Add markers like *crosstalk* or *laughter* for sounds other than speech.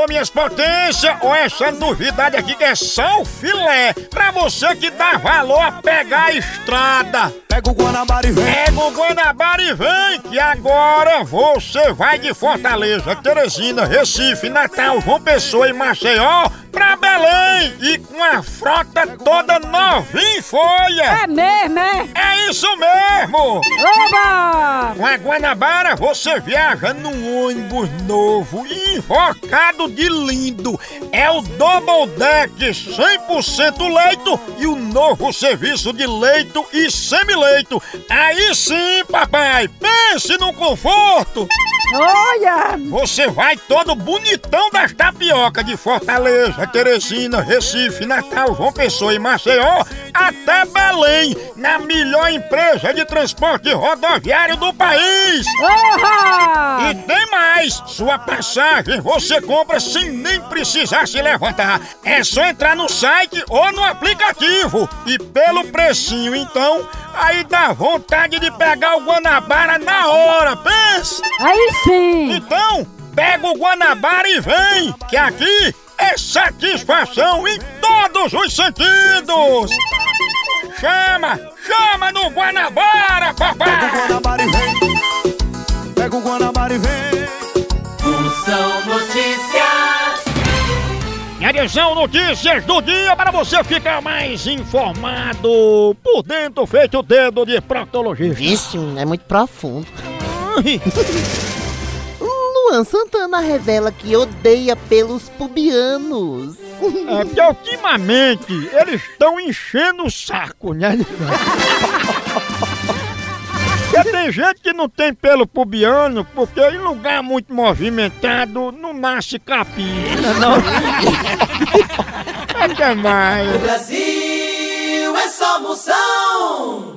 Alô, minhas potências, ou essa novidade aqui que é só o filé, pra você que dá valor a pegar a estrada. Pega o Guanabara e vem. Pega o Guanabara e vem, que agora você vai de Fortaleza, Teresina, Recife, Natal, João Pessoa e Maceió pra Belém e com a frota toda novinha em folha. É mesmo, é? É isso mesmo! Oba! Com a Guanabara você viaja num ônibus novo invocado de lindo. É o Double Deck 100% leito e o novo serviço de leito e semileito. Aí sim, papai, pense no conforto. Olha! Você vai todo bonitão das tapioca de Fortaleza, Teresina, Recife, Natal, João Pessoa e Maceió até Belém, na melhor empresa de transporte rodoviário do país. Oha! E tem mais! Sua passagem você compra sem nem precisar se levantar. É só entrar no site ou no aplicativo. E pelo precinho, então, aí dá vontade de pegar o Guanabara na hora, pensa! Aí sim! Então, pega o Guanabara e vem, que aqui é satisfação em todos os sentidos! Chama, chama no Guanabara, Pega o papai! Guanabara e vem. Pega o Guanabara e vem. Função Notícias. E atenção, notícias do dia para você ficar mais informado por dentro, feito o dedo de proctologista. Vixe, é muito profundo. *laughs* Luan Santana revela que odeia pelos pubianos. É porque ultimamente eles estão enchendo o saco, né? *laughs* Porque tem gente que não tem pelo pubiano, porque em lugar muito movimentado não nasce capim. Não. *laughs* é demais. Brasil é só moção.